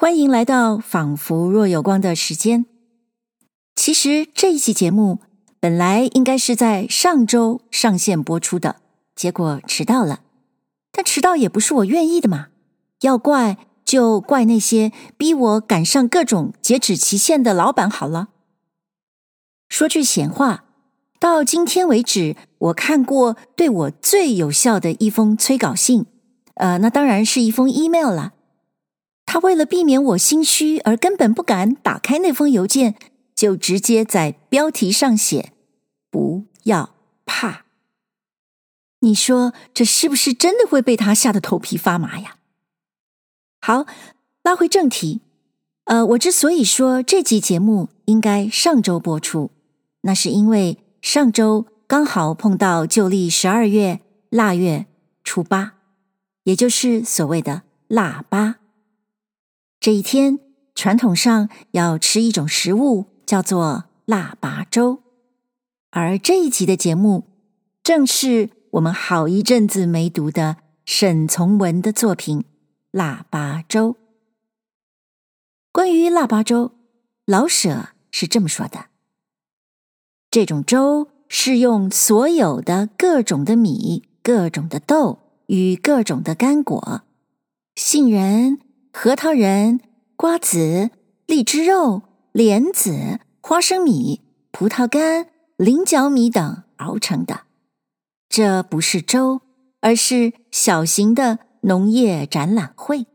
欢迎来到仿佛若有光的时间。其实这一期节目本来应该是在上周上线播出的，结果迟到了。但迟到也不是我愿意的嘛，要怪就怪那些逼我赶上各种截止期限的老板好了。说句闲话，到今天为止，我看过对我最有效的一封催稿信，呃，那当然是一封 email 了。他为了避免我心虚而根本不敢打开那封邮件，就直接在标题上写“不要怕”。你说这是不是真的会被他吓得头皮发麻呀？好，拉回正题。呃，我之所以说这集节目应该上周播出，那是因为上周刚好碰到旧历十二月腊月初八，也就是所谓的腊八。这一天，传统上要吃一种食物，叫做腊八粥。而这一集的节目，正是我们好一阵子没读的沈从文的作品《腊八粥》。关于腊八粥，老舍是这么说的：这种粥是用所有的各种的米、各种的豆与各种的干果，杏仁。核桃仁、瓜子、荔枝肉、莲子、花生米、葡萄干、菱角米等熬成的。这不是粥，而是小型的农业展览会。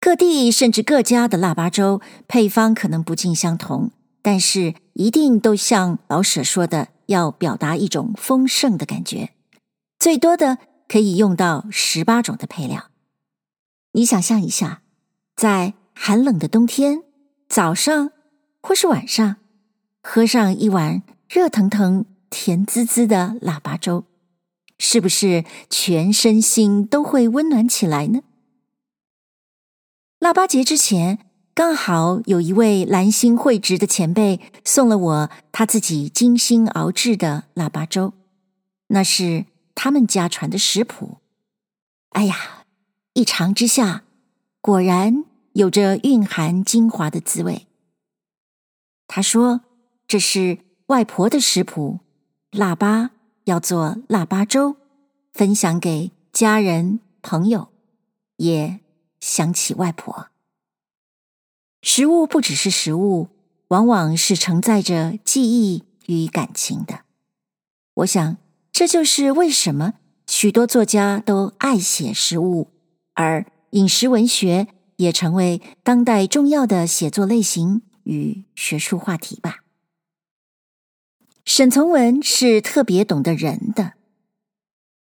各地甚至各家的腊八粥配方可能不尽相同，但是一定都像老舍说的，要表达一种丰盛的感觉。最多的可以用到十八种的配料。你想象一下，在寒冷的冬天，早上或是晚上，喝上一碗热腾腾、甜滋滋的腊八粥，是不是全身心都会温暖起来呢？腊八节之前，刚好有一位兰心蕙质的前辈送了我他自己精心熬制的腊八粥，那是他们家传的食谱。哎呀！一尝之下，果然有着蕴含精华的滋味。他说：“这是外婆的食谱，腊八要做腊八粥，分享给家人朋友，也想起外婆。食物不只是食物，往往是承载着记忆与感情的。我想，这就是为什么许多作家都爱写食物。”而饮食文学也成为当代重要的写作类型与学术话题吧。沈从文是特别懂得人的。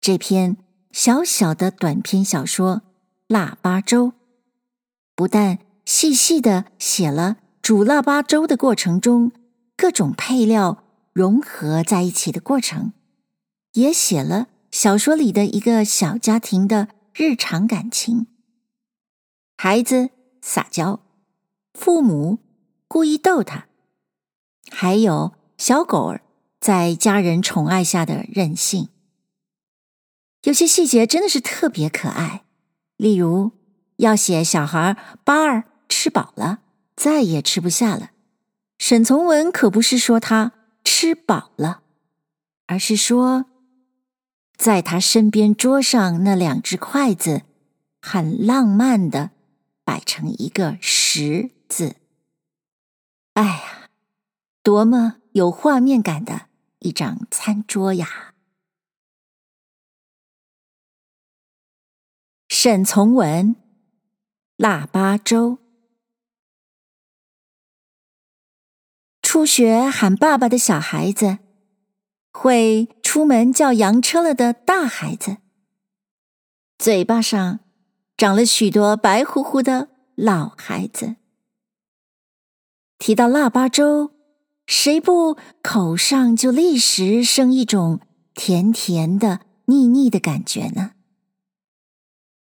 这篇小小的短篇小说《腊八粥》，不但细细的写了煮腊八粥的过程中各种配料融合在一起的过程，也写了小说里的一个小家庭的。日常感情，孩子撒娇，父母故意逗他，还有小狗儿在家人宠爱下的任性。有些细节真的是特别可爱，例如要写小孩八儿吃饱了，再也吃不下了。沈从文可不是说他吃饱了，而是说。在他身边桌上那两只筷子，很浪漫的摆成一个十字。哎呀，多么有画面感的一张餐桌呀！沈从文，腊八粥。初学喊爸爸的小孩子。会出门叫洋车了的大孩子，嘴巴上长了许多白乎乎的老孩子，提到腊八粥，谁不口上就立时生一种甜甜的、腻腻的感觉呢？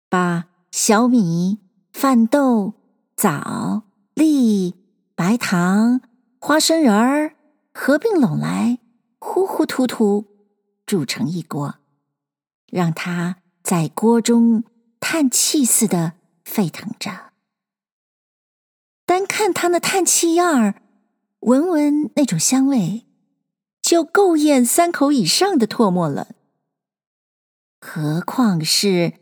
把小米、饭豆、枣、栗、白糖、花生仁儿合并拢来。糊糊涂涂煮成一锅，让它在锅中叹气似的沸腾着，单看他那叹气样儿，闻闻那种香味，就够咽三口以上的唾沫了。何况是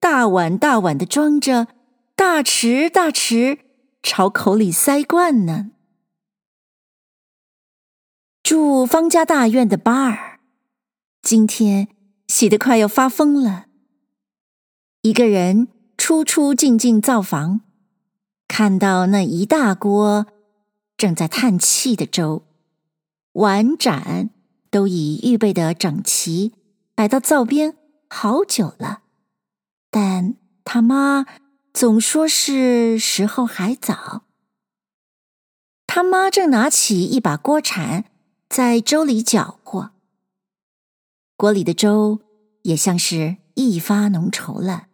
大碗大碗的装着，大匙大匙朝口里塞灌呢。住方家大院的巴尔，今天喜得快要发疯了。一个人出出进进灶房，看到那一大锅正在叹气的粥，碗盏都已预备得整齐，摆到灶边好久了，但他妈总说是时候还早。他妈正拿起一把锅铲。在粥里搅和，锅里的粥也像是一发浓稠了。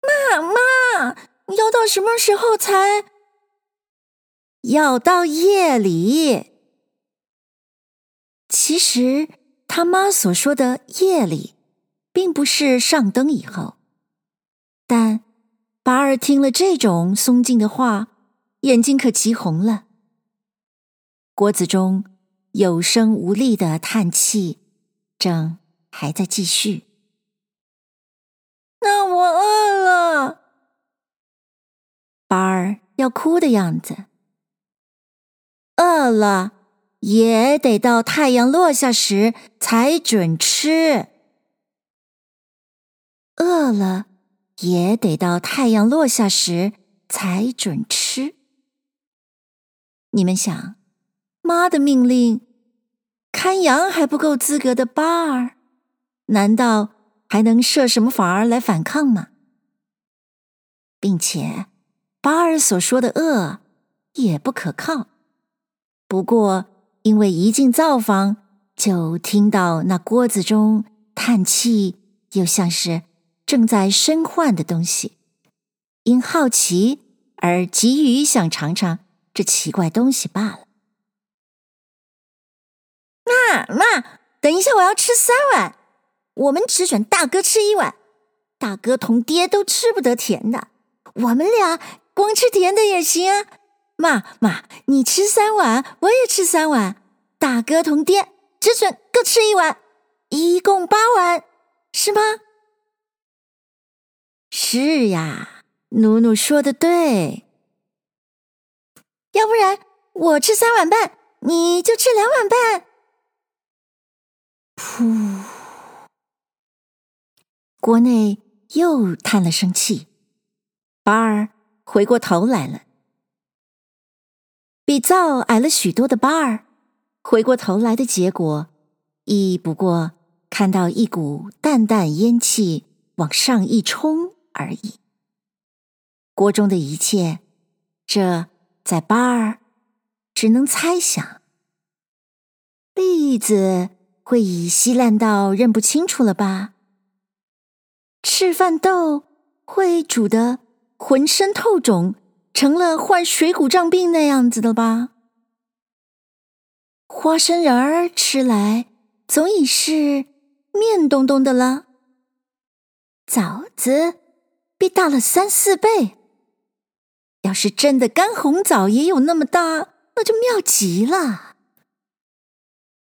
妈妈，要到什么时候才？要到夜里。其实他妈所说的夜里，并不是上灯以后。但巴尔听了这种松劲的话，眼睛可急红了。锅子中有声无力的叹气，正还在继续。那我饿了，巴儿要哭的样子。饿了也得到太阳落下时才准吃。饿了也得到太阳落下时才准吃。你们想？妈的命令，看羊还不够资格的巴尔，难道还能设什么法儿来反抗吗？并且，巴尔所说的饿也不可靠。不过，因为一进灶房就听到那锅子中叹气，又像是正在生唤的东西，因好奇而急于想尝尝这奇怪东西罢了。妈妈，等一下，我要吃三碗。我们只准大哥吃一碗，大哥同爹都吃不得甜的，我们俩光吃甜的也行啊。妈妈，你吃三碗，我也吃三碗，大哥同爹只准各吃一碗，一共八碗，是吗？是呀，努努说的对。要不然我吃三碗半，你就吃两碗半。呼！锅内又叹了声气，巴尔回过头来了。比灶矮了许多的巴尔回过头来的结果，亦不过看到一股淡淡烟气往上一冲而已。锅中的一切，这在巴尔只能猜想。栗子。会已稀烂到认不清楚了吧？赤饭豆会煮得浑身透肿，成了患水谷胀病那样子的吧？花生仁儿吃来总已是面咚咚的了。枣子必大了三四倍。要是真的干红枣也有那么大，那就妙极了。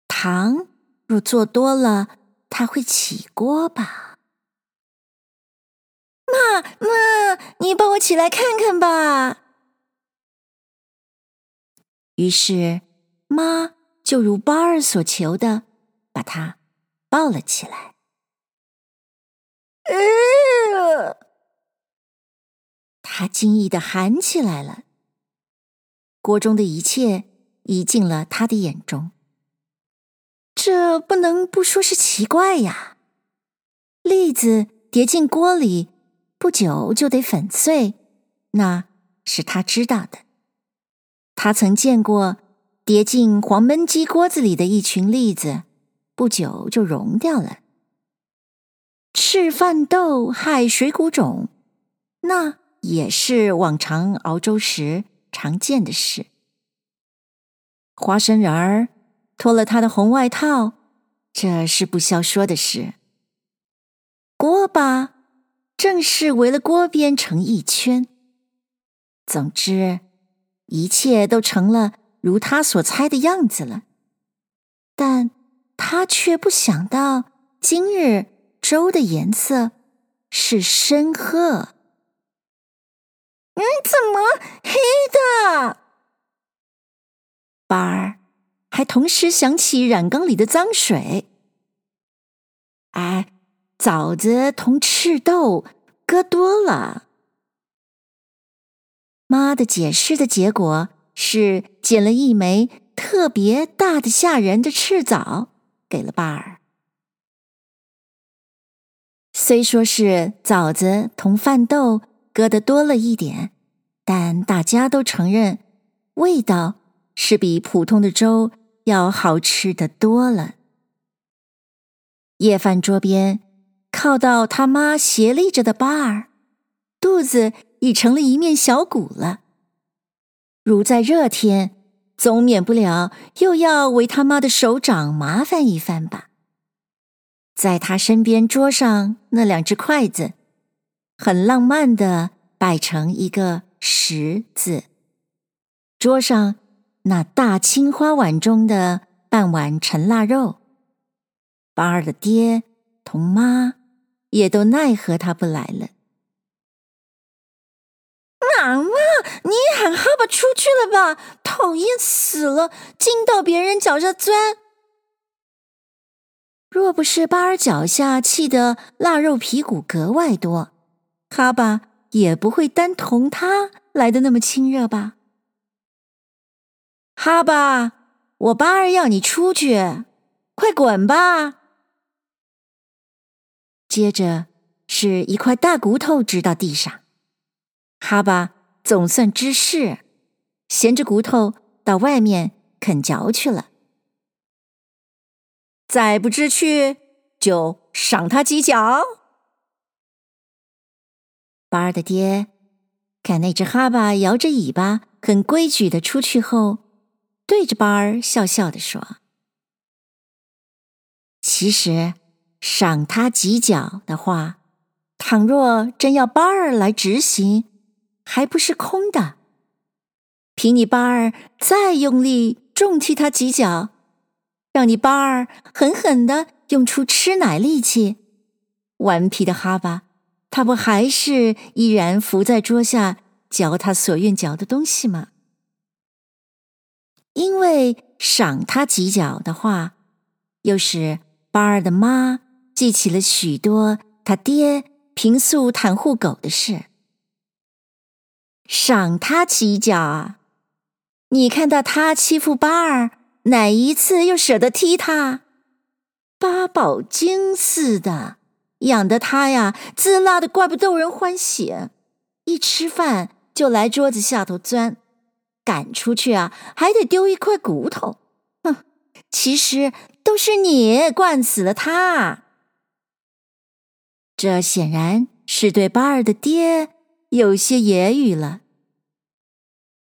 糖。若做多了，他会起锅吧？妈妈，你抱我起来看看吧。于是妈就如巴尔所求的，把他抱了起来。呃，他惊异的喊起来了。锅中的一切已进了他的眼中。这不能不说是奇怪呀！栗子跌进锅里，不久就得粉碎，那是他知道的。他曾见过跌进黄焖鸡锅子里的一群栗子，不久就融掉了。赤饭豆害水谷种，那也是往常熬粥时常见的事。花生仁儿。脱了他的红外套，这是不消说的事。锅巴正是围了锅边成一圈，总之，一切都成了如他所猜的样子了。但他却不想到，今日粥的颜色是深褐。嗯，怎么黑的？巴尔还同时想起染缸里的脏水。哎，枣子同赤豆割多了。妈的解释的结果是捡了一枚特别大的吓人的赤枣给了巴尔。虽说是枣子同饭豆割的多了一点，但大家都承认味道是比普通的粥要好吃的多了。夜饭桌边，靠到他妈斜立着的巴尔，肚子已成了一面小鼓了。如在热天，总免不了又要为他妈的手掌麻烦一番吧。在他身边桌上那两只筷子，很浪漫的摆成一个十字。桌上那大青花碗中的半碗陈腊肉，巴尔的爹同妈也都奈何他不来了。妈妈，你喊哈巴出去了吧！讨厌死了，进到别人脚下钻。若不是巴尔脚下气得腊肉皮骨格外多，哈巴也不会单同他来的那么亲热吧？哈巴，我巴儿要你出去，快滚吧！接着是一块大骨头掷到地上。哈巴总算知事，衔着骨头到外面啃嚼去了。再不知趣，就赏他几脚。巴儿的爹看那只哈巴摇着尾巴，很规矩的出去后，对着巴尔笑笑的说：“其实赏他几脚的话，倘若真要巴尔来执行。”还不是空的。凭你巴尔再用力重踢他几脚，让你巴尔狠狠的用出吃奶力气，顽皮的哈巴，他不还是依然伏在桌下嚼他所愿嚼的东西吗？因为赏他几脚的话，又使巴尔的妈记起了许多他爹平素袒护狗的事。赏他几脚啊！你看到他欺负巴尔，哪一次又舍得踢他？八宝精似的，养得他呀，滋啦的怪不逗人欢喜。一吃饭就来桌子下头钻，赶出去啊，还得丢一块骨头。哼，其实都是你惯死了他。这显然是对巴尔的爹有些揶揄了。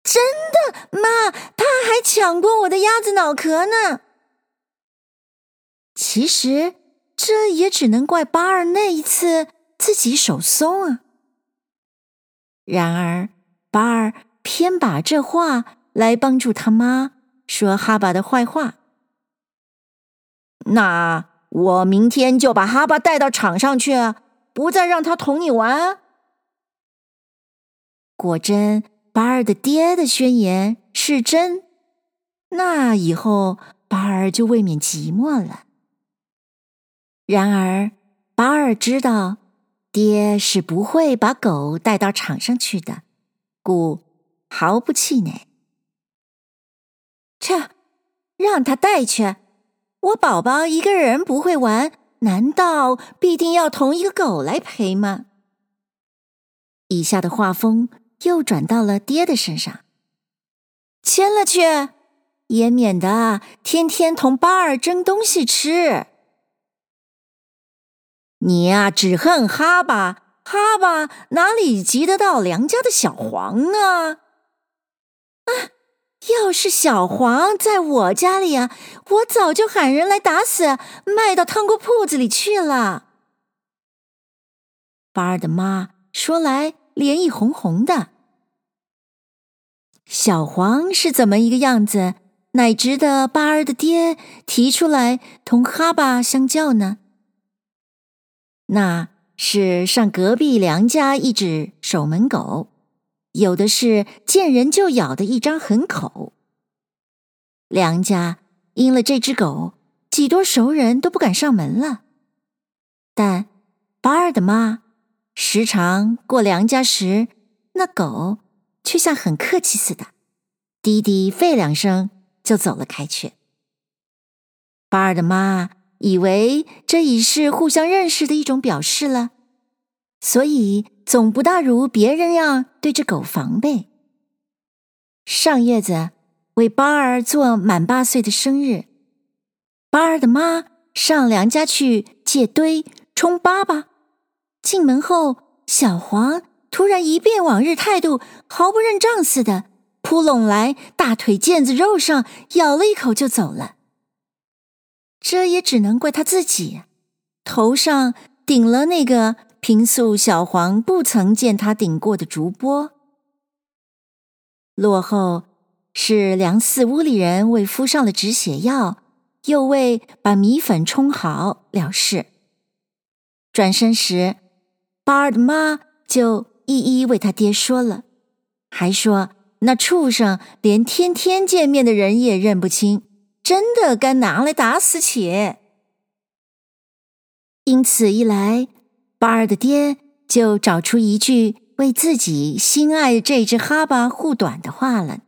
真的，妈，他还抢过我的鸭子脑壳呢。其实这也只能怪巴尔那一次自己手松啊。然而巴尔偏把这话来帮助他妈说哈巴的坏话。那我明天就把哈巴带到场上去，不再让他同你玩。果真。巴尔的爹的宣言是真，那以后巴尔就未免寂寞了。然而巴尔知道，爹是不会把狗带到场上去的，故毫不气馁。切，让他带去！我宝宝一个人不会玩，难道必定要同一个狗来陪吗？以下的画风。又转到了爹的身上，牵了去，也免得天天同巴尔争东西吃。你呀，只恨哈巴，哈巴哪里及得到梁家的小黄啊？啊，要是小黄在我家里啊，我早就喊人来打死，卖到汤锅铺子里去了。巴尔的妈说来，脸一红红的。小黄是怎么一个样子，乃值得巴尔的爹提出来同哈巴相较呢？那是上隔壁梁家一只守门狗，有的是见人就咬的一张狠口。梁家因了这只狗，几多熟人都不敢上门了。但巴尔的妈时常过梁家时，那狗却像很客气似的，低低吠两声就走了开去。巴尔的妈以为这已是互相认识的一种表示了，所以总不大如别人样对这狗防备。上月子为巴儿做满八岁的生日，巴儿的妈上梁家去借堆充粑粑，进门后，小黄突然一变往日态度，毫不认账似的扑拢来大腿腱子肉上咬了一口就走了。这也只能怪他自己，头上顶了那个平素小黄不曾见他顶过的竹钵。落后是梁四屋里人为敷上了止血药，又为把米粉冲好了事。转身时，巴尔的妈就一一为他爹说了，还说那畜生连天天见面的人也认不清。真的该拿来打死且。因此一来，巴尔的爹就找出一句为自己心爱这只哈巴护短的话了。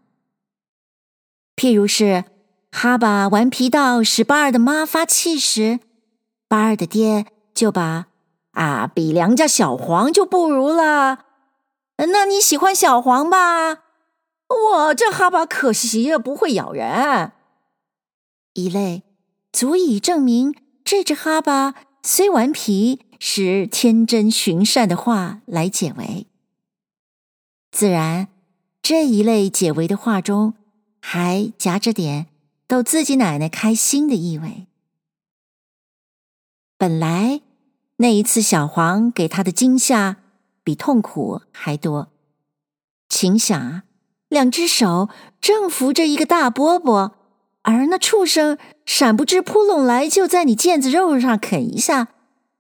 譬如是哈巴顽皮到使巴尔的妈发气时，巴尔的爹就把啊比梁家小黄就不如了。那你喜欢小黄吧？我这哈巴可惜也不会咬人。一类足以证明这只哈巴虽顽皮，使天真驯善的话来解围。自然，这一类解围的话中，还夹着点逗自己奶奶开心的意味。本来那一次小黄给他的惊吓比痛苦还多，请想啊，两只手正扶着一个大饽饽。而那畜生闪不知扑拢来，就在你腱子肉上啃一下，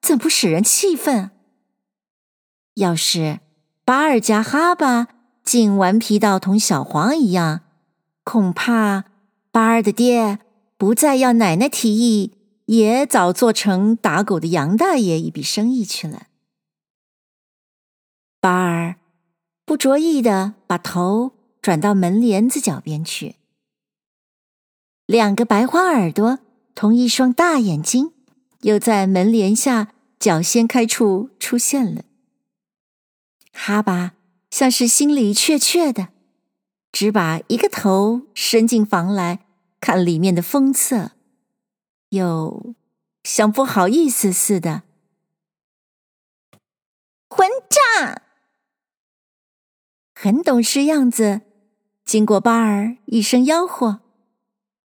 怎不使人气愤？要是巴尔加哈巴竟顽皮到同小黄一样，恐怕巴尔的爹不再要奶奶提议，也早做成打狗的杨大爷一笔生意去了。巴尔不着意地把头转到门帘子脚边去。两个白花耳朵同一双大眼睛，又在门帘下脚掀开处出现了。哈巴像是心里怯怯的，只把一个头伸进房来看里面的风色，又像不好意思似的。混账！很懂事样子，经过巴尔一声吆喝。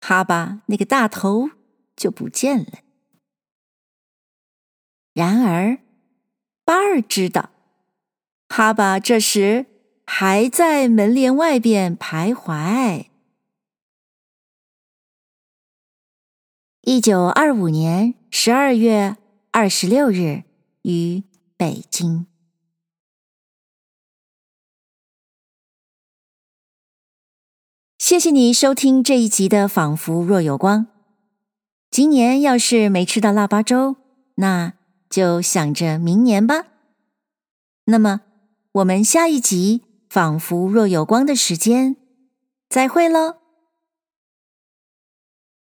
哈巴那个大头就不见了。然而，巴尔知道，哈巴这时还在门帘外边徘徊。一九二五年十二月二十六日，于北京。谢谢你收听这一集的《仿佛若有光》。今年要是没吃到腊八粥，那就想着明年吧。那么，我们下一集《仿佛若有光》的时间，再会喽。